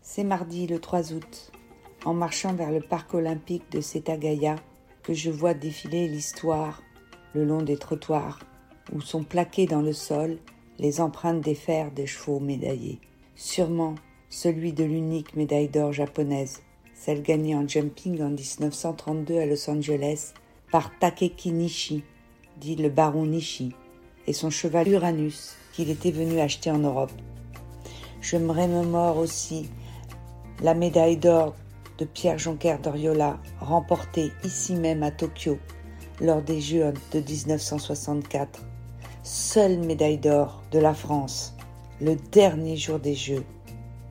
C'est mardi le 3 août, en marchant vers le parc olympique de Setagaya, que je vois défiler l'histoire le long des trottoirs où sont plaquées dans le sol les empreintes des fers des chevaux médaillés. Sûrement celui de l'unique médaille d'or japonaise, celle gagnée en jumping en 1932 à Los Angeles par Takeki Nishi, dit le baron Nishi, et son cheval Uranus qu'il était venu acheter en Europe. Je me remémore aussi la médaille d'or de Pierre Jonquer d'Oriola, remportée ici même à Tokyo lors des Jeux de 1964. Seule médaille d'or de la France, le dernier jour des Jeux.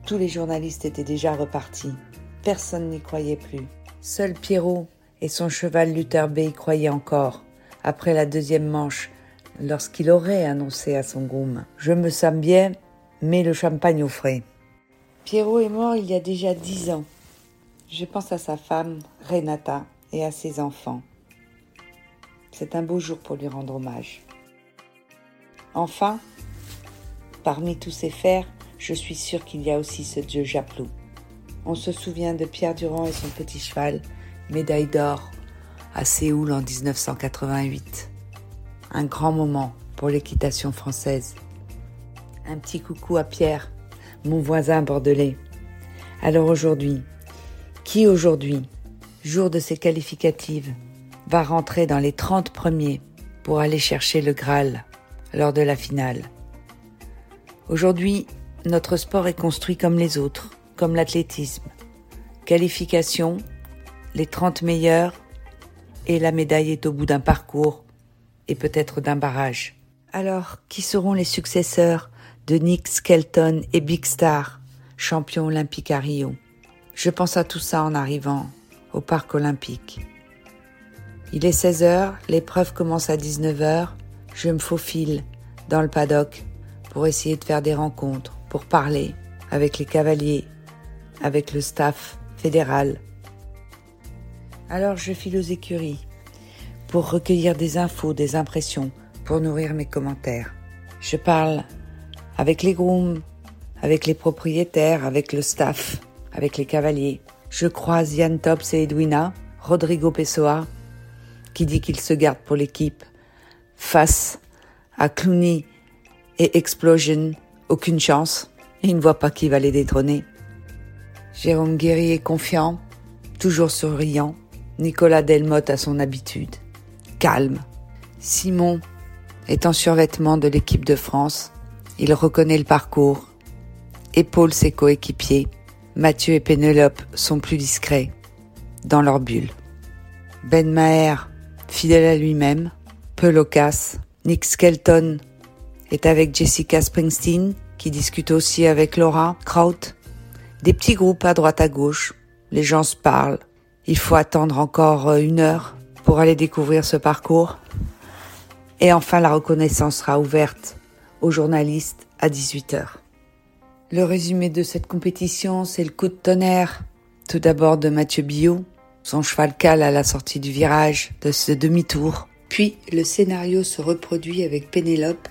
Tous les journalistes étaient déjà repartis. Personne n'y croyait plus. Seul Pierrot et son cheval Luther B y croyaient encore, après la deuxième manche, lorsqu'il aurait annoncé à son groom Je me sens bien, mais le champagne au frais. Pierrot est mort il y a déjà dix ans. Je pense à sa femme, Renata, et à ses enfants. C'est un beau jour pour lui rendre hommage. Enfin, parmi tous ces fers, je suis sûre qu'il y a aussi ce dieu Japlou. On se souvient de Pierre Durand et son petit cheval, médaille d'or, à Séoul en 1988. Un grand moment pour l'équitation française. Un petit coucou à Pierre, mon voisin bordelais. Alors aujourd'hui, qui aujourd'hui, jour de ses qualificatives, va rentrer dans les 30 premiers pour aller chercher le Graal lors de la finale? Aujourd'hui, notre sport est construit comme les autres, comme l'athlétisme. Qualification, les 30 meilleurs, et la médaille est au bout d'un parcours et peut-être d'un barrage. Alors, qui seront les successeurs de Nick Skelton et Big Star, champions olympiques à Rio Je pense à tout ça en arrivant au parc olympique. Il est 16 heures, l'épreuve commence à 19 heures. Je me faufile dans le paddock pour essayer de faire des rencontres, pour parler avec les cavaliers, avec le staff fédéral. Alors je file aux écuries pour recueillir des infos, des impressions, pour nourrir mes commentaires. Je parle avec les grooms, avec les propriétaires, avec le staff, avec les cavaliers. Je croise Yann Tops et Edwina, Rodrigo Pessoa, qui dit qu'il se garde pour l'équipe, face à Clooney et Explosion, aucune chance, il ne voit pas qui va les détrôner. Jérôme Guéry est confiant, toujours souriant, Nicolas Delmotte a son habitude calme. Simon est en survêtement de l'équipe de France. Il reconnaît le parcours, épaule ses coéquipiers. Mathieu et Pénélope sont plus discrets, dans leur bulle. Ben Maher, fidèle à lui-même, peu loquace. Nick Skelton est avec Jessica Springsteen, qui discute aussi avec Laura Kraut. Des petits groupes à droite à gauche. Les gens se parlent. Il faut attendre encore une heure pour aller découvrir ce parcours. Et enfin, la reconnaissance sera ouverte aux journalistes à 18h. Le résumé de cette compétition, c'est le coup de tonnerre. Tout d'abord de Mathieu Billot, son cheval cale à la sortie du virage de ce demi-tour. Puis le scénario se reproduit avec Pénélope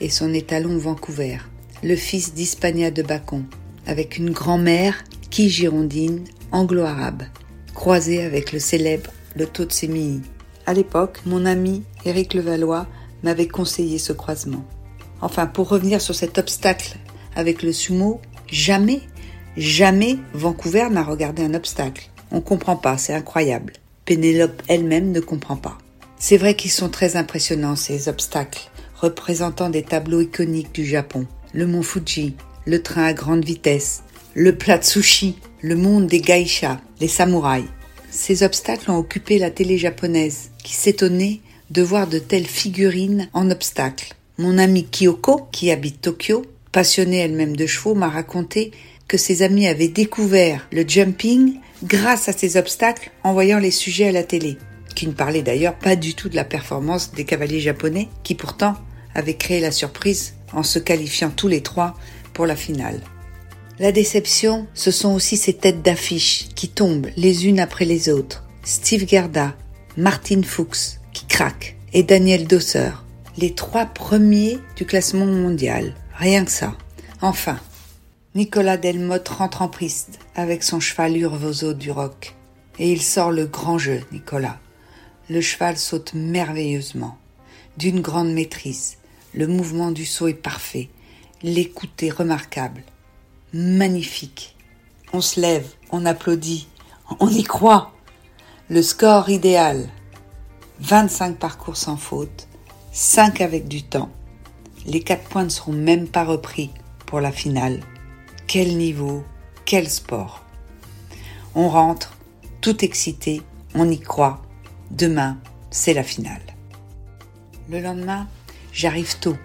et son étalon Vancouver, le fils d'Hispania de Bacon, avec une grand-mère qui girondine anglo-arabe, croisée avec le célèbre le taux de sémilles. À l'époque, mon ami Éric Levallois m'avait conseillé ce croisement. Enfin, pour revenir sur cet obstacle avec le sumo, jamais, jamais Vancouver n'a regardé un obstacle. On comprend pas, c'est incroyable. Pénélope elle-même ne comprend pas. C'est vrai qu'ils sont très impressionnants, ces obstacles, représentant des tableaux iconiques du Japon. Le mont Fuji, le train à grande vitesse, le plat de sushi, le monde des geishas, les samouraïs. Ces obstacles ont occupé la télé japonaise, qui s'étonnait de voir de telles figurines en obstacles. Mon amie Kyoko, qui habite Tokyo, passionnée elle-même de chevaux, m'a raconté que ses amis avaient découvert le jumping grâce à ces obstacles en voyant les sujets à la télé, qui ne parlaient d'ailleurs pas du tout de la performance des cavaliers japonais, qui pourtant avaient créé la surprise en se qualifiant tous les trois pour la finale. La déception, ce sont aussi ces têtes d'affiche qui tombent les unes après les autres. Steve Gerda, Martin Fuchs, qui craque, et Daniel Dosser, les trois premiers du classement mondial. Rien que ça. Enfin, Nicolas Delmotte rentre en piste avec son cheval Urvoso du Roc. Et il sort le grand jeu, Nicolas. Le cheval saute merveilleusement, d'une grande maîtrise. Le mouvement du saut est parfait. L'écoute est remarquable. Magnifique. On se lève, on applaudit, on y croit. Le score idéal. 25 parcours sans faute, 5 avec du temps. Les 4 points ne seront même pas repris pour la finale. Quel niveau, quel sport. On rentre, tout excité, on y croit. Demain, c'est la finale. Le lendemain, j'arrive tôt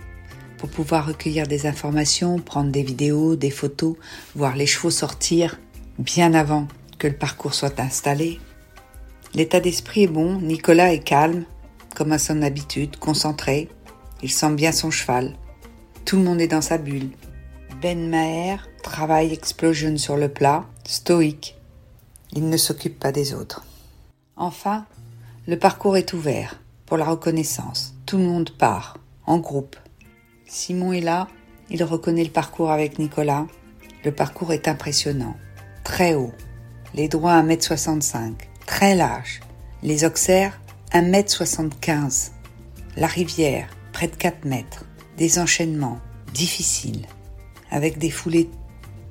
pour pouvoir recueillir des informations, prendre des vidéos, des photos, voir les chevaux sortir bien avant que le parcours soit installé. L'état d'esprit est bon, Nicolas est calme, comme à son habitude, concentré, il sent bien son cheval. Tout le monde est dans sa bulle. Ben Maher travaille explosion sur le plat, stoïque. Il ne s'occupe pas des autres. Enfin, le parcours est ouvert pour la reconnaissance. Tout le monde part, en groupe. Simon est là, il reconnaît le parcours avec Nicolas. Le parcours est impressionnant, très haut, les droits 1m65, très large, les auxerres 1m75, la rivière près de 4 mètres, des enchaînements difficiles, avec des foulées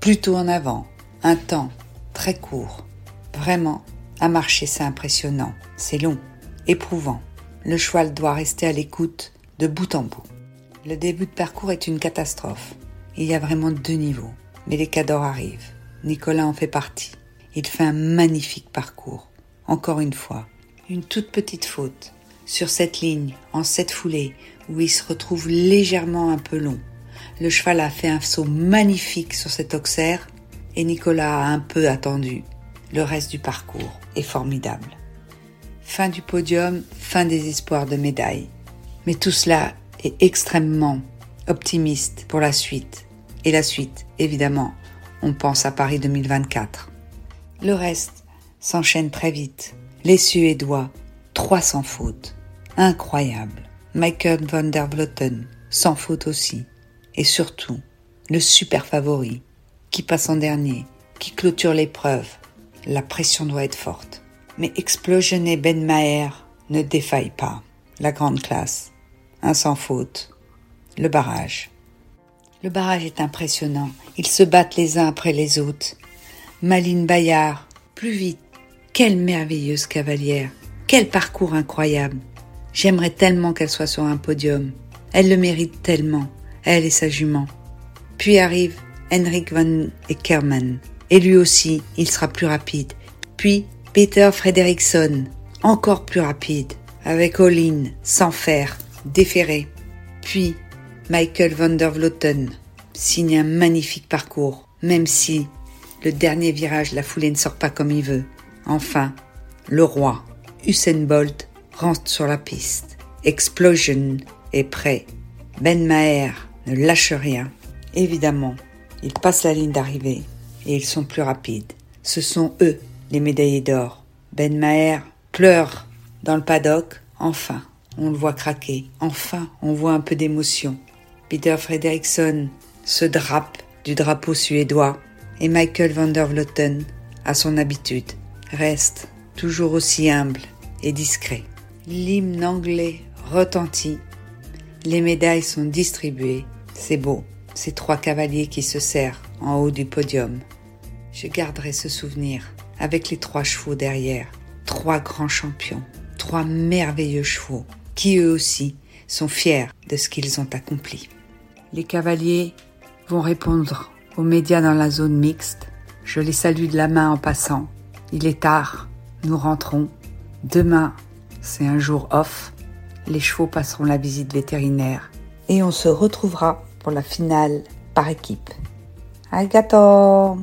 plutôt en avant, un temps très court. Vraiment, à marcher c'est impressionnant, c'est long, éprouvant. Le cheval doit rester à l'écoute de bout en bout. Le début de parcours est une catastrophe. Il y a vraiment deux niveaux. Mais les cadors arrivent. Nicolas en fait partie. Il fait un magnifique parcours. Encore une fois, une toute petite faute. Sur cette ligne, en cette foulée, où il se retrouve légèrement un peu long. Le cheval a fait un saut magnifique sur cet auxerre et Nicolas a un peu attendu. Le reste du parcours est formidable. Fin du podium, fin des espoirs de médaille. Mais tout cela est extrêmement optimiste pour la suite. Et la suite, évidemment, on pense à Paris 2024. Le reste s'enchaîne très vite. Les Suédois, 300 fautes. Incroyable. Michael van der Vloten, sans faute aussi. Et surtout, le super favori, qui passe en dernier, qui clôture l'épreuve. La pression doit être forte. Mais Explosion et Ben Maher ne défaillent pas. La grande classe. Un sans faute. Le barrage. Le barrage est impressionnant. Ils se battent les uns après les autres. Maline Bayard, plus vite. Quelle merveilleuse cavalière. Quel parcours incroyable. J'aimerais tellement qu'elle soit sur un podium. Elle le mérite tellement, elle et sa jument. Puis arrive Henrik van Eckermann. Et lui aussi, il sera plus rapide. Puis Peter Frederiksson, encore plus rapide, avec Olin, sans fer, déféré. Puis Michael van der Vloten signe un magnifique parcours, même si le dernier virage, la foulée ne sort pas comme il veut. Enfin, le roi, Usain Bolt, rentre sur la piste. Explosion est prêt. Ben Maher ne lâche rien. Évidemment, ils passent la ligne d'arrivée et ils sont plus rapides. Ce sont eux, les médaillés d'or. Ben Maher pleure dans le paddock. Enfin, on le voit craquer. Enfin, on voit un peu d'émotion. Peter Frederiksson se drape du drapeau suédois et Michael van der Vloten, à son habitude, reste toujours aussi humble et discret. L'hymne anglais retentit, les médailles sont distribuées, c'est beau, ces trois cavaliers qui se serrent en haut du podium. Je garderai ce souvenir avec les trois chevaux derrière, trois grands champions, trois merveilleux chevaux, qui eux aussi sont fiers de ce qu'ils ont accompli. Les cavaliers vont répondre aux médias dans la zone mixte. Je les salue de la main en passant. Il est tard, nous rentrons. Demain, c'est un jour off. Les chevaux passeront la visite vétérinaire et on se retrouvera pour la finale par équipe. Arigato